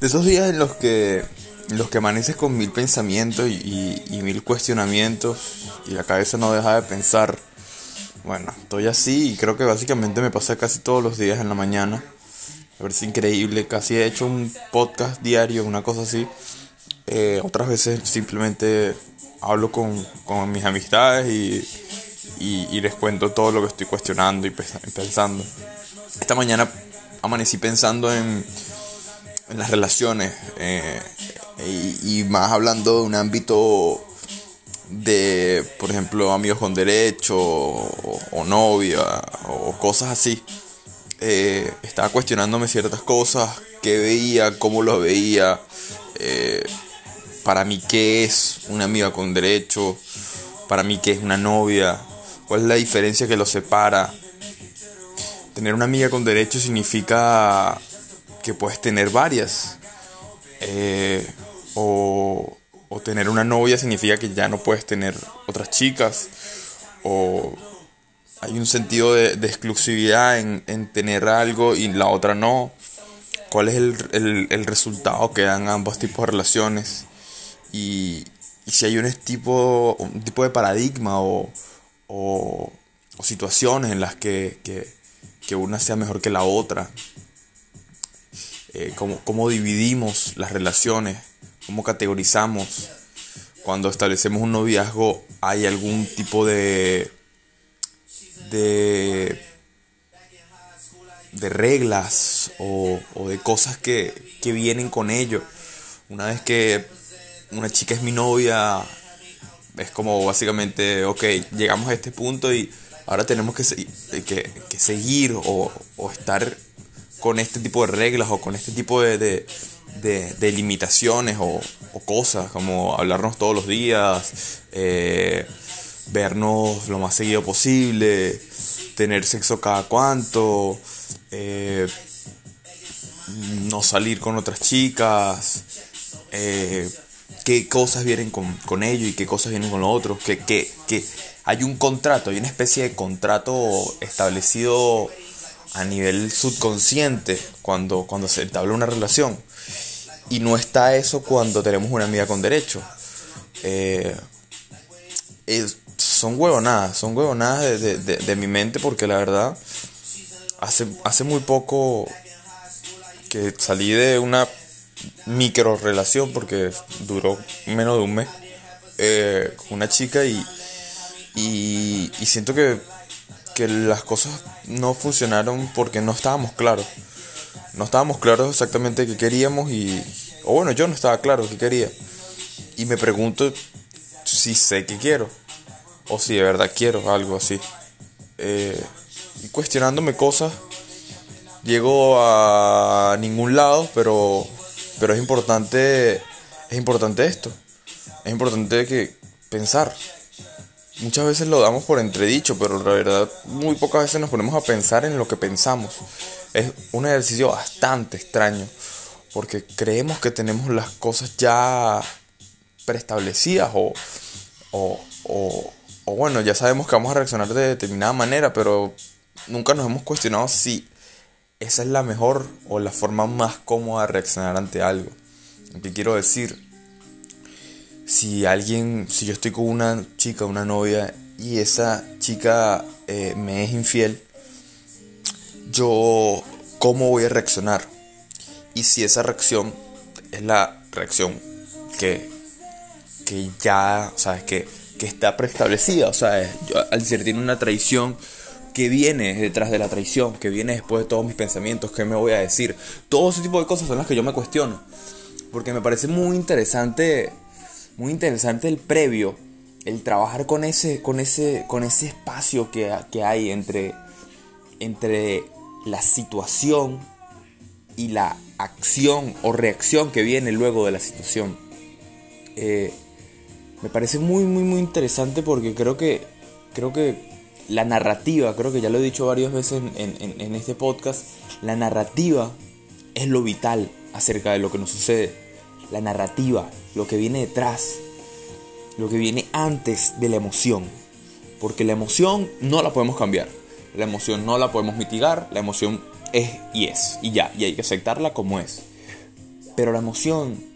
De esos días en los que, los que amaneces con mil pensamientos y, mil cuestionamientos y la cabeza no deja de pensar. Bueno, estoy así y creo que básicamente me pasa casi todos los días en la mañana. A ver si increíble, casi he hecho un podcast diario, una cosa así. Eh, otras veces simplemente hablo con, con mis amistades y, y, les cuento todo lo que estoy cuestionando y pensando. Esta mañana amanecí pensando en, en las relaciones eh, y, más hablando de un ámbito de, por ejemplo, amigos con derecho o, novia o cosas así. Eh, estaba cuestionándome ciertas cosas, qué veía, cómo lo veía, eh, para mí qué es una amiga con derecho, para mí qué es una novia, cuál es la diferencia que los separa. Tener una amiga con derecho significa que puedes tener varias. Eh, o, tener una novia significa que ya no puedes tener otras chicas. O hay un sentido de, exclusividad en, tener algo y la otra no. ¿Cuál es el, resultado que dan ambos tipos de relaciones? Y, si hay un tipo, un tipo de paradigma o, o, situaciones en las que, que una sea mejor que la otra eh, cómo, dividimos las relaciones, cómo categorizamos. Cuando establecemos un noviazgo hay algún tipo de, de, de reglas o, de cosas que, que vienen con ello. Una vez que una chica es mi novia, es como básicamente, ok, llegamos a este punto y ahora tenemos que, que, que seguir o, o, estar con este tipo de reglas o con este tipo de, de, limitaciones o, cosas, como hablarnos todos los días, eh, vernos lo más seguido posible, tener sexo cada cuanto, eh, no salir con otras chicas, eh, qué cosas vienen con, con ello y qué cosas vienen con lo otro, que, que, que hay un contrato, hay una especie de contrato establecido a nivel subconsciente cuando, cuando se entabla una relación. Y no está eso cuando tenemos una amiga con derecho. Eh, son huevonadas, son huevonadas de, de, mi mente porque la verdad, hace, hace muy poco que salí de una micro relación porque duró menos de un mes eh, una chica y, y siento que que las cosas no funcionaron porque no estábamos claros. No estábamos claros exactamente qué queríamos y... O bueno, yo no estaba claro qué quería. Y me pregunto si sé qué quiero. O si de verdad quiero algo así. Eh, y cuestionándome cosas. Llego a ningún lado, pero, pero es importante, es importante esto. Es importante que pensar muchas veces lo damos por entredicho, pero la verdad muy pocas veces nos ponemos a pensar en lo que pensamos. Es un ejercicio bastante extraño, porque creemos que tenemos las cosas ya preestablecidas o, o, o, bueno, ya sabemos que vamos a reaccionar de determinada manera, pero nunca nos hemos cuestionado si esa es la mejor o la forma más cómoda de reaccionar ante algo. ¿Qué quiero decir? Si alguien, si yo estoy con una chica, una novia, y esa chica eh, me es infiel, yo, ¿cómo voy a reaccionar? Y si esa reacción es la reacción que, que ya, ¿sabes? Que, que está preestablecida, o sea, al ser tiene una traición, que viene detrás de la traición, que viene después de todos mis pensamientos, qué me voy a decir. Todo ese tipo de cosas son las que yo me cuestiono. Porque me parece muy interesante muy interesante el previo, el trabajar con ese, con ese, con ese espacio que, hay entre, entre la situación y la acción o reacción que viene luego de la situación. Eh, me parece muy, muy, muy interesante porque creo que, creo que la narrativa, creo que ya lo he dicho varias veces en, en este podcast, la narrativa es lo vital acerca de lo que nos sucede. La narrativa, lo que viene detrás, lo que viene antes de la emoción. Porque la emoción no la podemos cambiar, la emoción no la podemos mitigar, la emoción es y es, y ya, y hay que aceptarla como es. Pero la emoción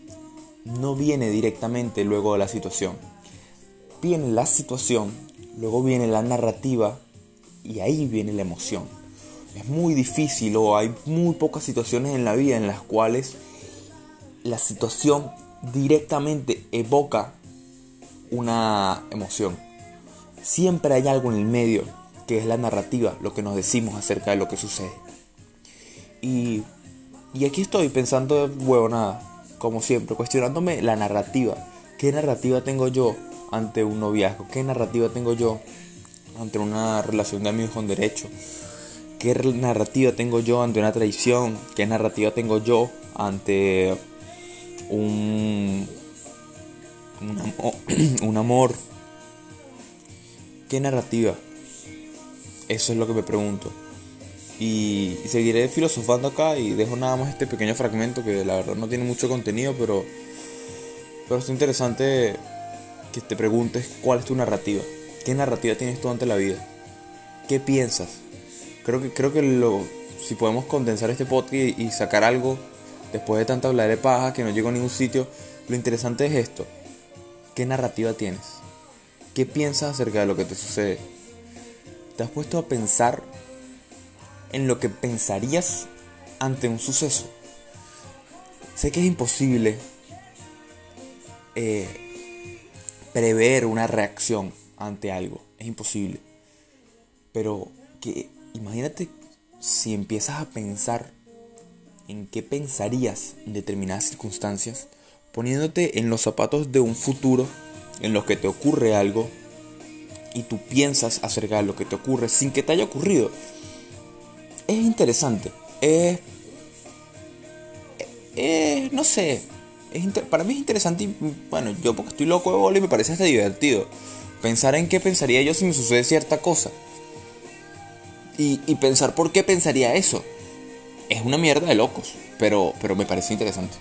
no viene directamente luego de la situación. Viene la situación, luego viene la narrativa y ahí viene la emoción. Es muy difícil o hay muy pocas situaciones en la vida en las cuales la situación directamente evoca una emoción. Siempre hay algo en el medio que es la narrativa, lo que nos decimos acerca de lo que sucede. Y, y aquí estoy pensando, huevo, nada, como siempre, cuestionándome la narrativa. ¿Qué narrativa tengo yo ante un noviazgo? ¿Qué narrativa tengo yo ante una relación de amigos con derecho? ¿Qué narrativa tengo yo ante una traición? ¿Qué narrativa tengo yo ante un, un, amor? ¿Qué narrativa? Eso es lo que me pregunto. Y, seguiré filosofando acá y dejo nada más este pequeño fragmento que la verdad no tiene mucho contenido, pero, pero es interesante que te preguntes cuál es tu narrativa. ¿Qué narrativa tienes tú ante la vida? ¿Qué piensas? Creo que, creo que lo, si podemos condensar este podcast y, sacar algo después de tanta hablar de paja que no llego a ningún sitio, lo interesante es esto. ¿Qué narrativa tienes? ¿Qué piensas acerca de lo que te sucede? ¿Te has puesto a pensar en lo que pensarías ante un suceso? Sé que es imposible eh, prever una reacción ante algo, es imposible. Pero que imagínate si empiezas a pensar en qué pensarías en determinadas circunstancias, poniéndote en los zapatos de un futuro en los que te ocurre algo y tú piensas acerca de lo que te ocurre sin que te haya ocurrido. Es interesante. Es. no sé. para mí es interesante y bueno, yo porque estoy loco de bola y me parece hasta divertido. Pensar en qué pensaría yo si me sucede cierta cosa. Y, y pensar por qué pensaría eso. Es una mierda de locos, pero, pero me parece interesante.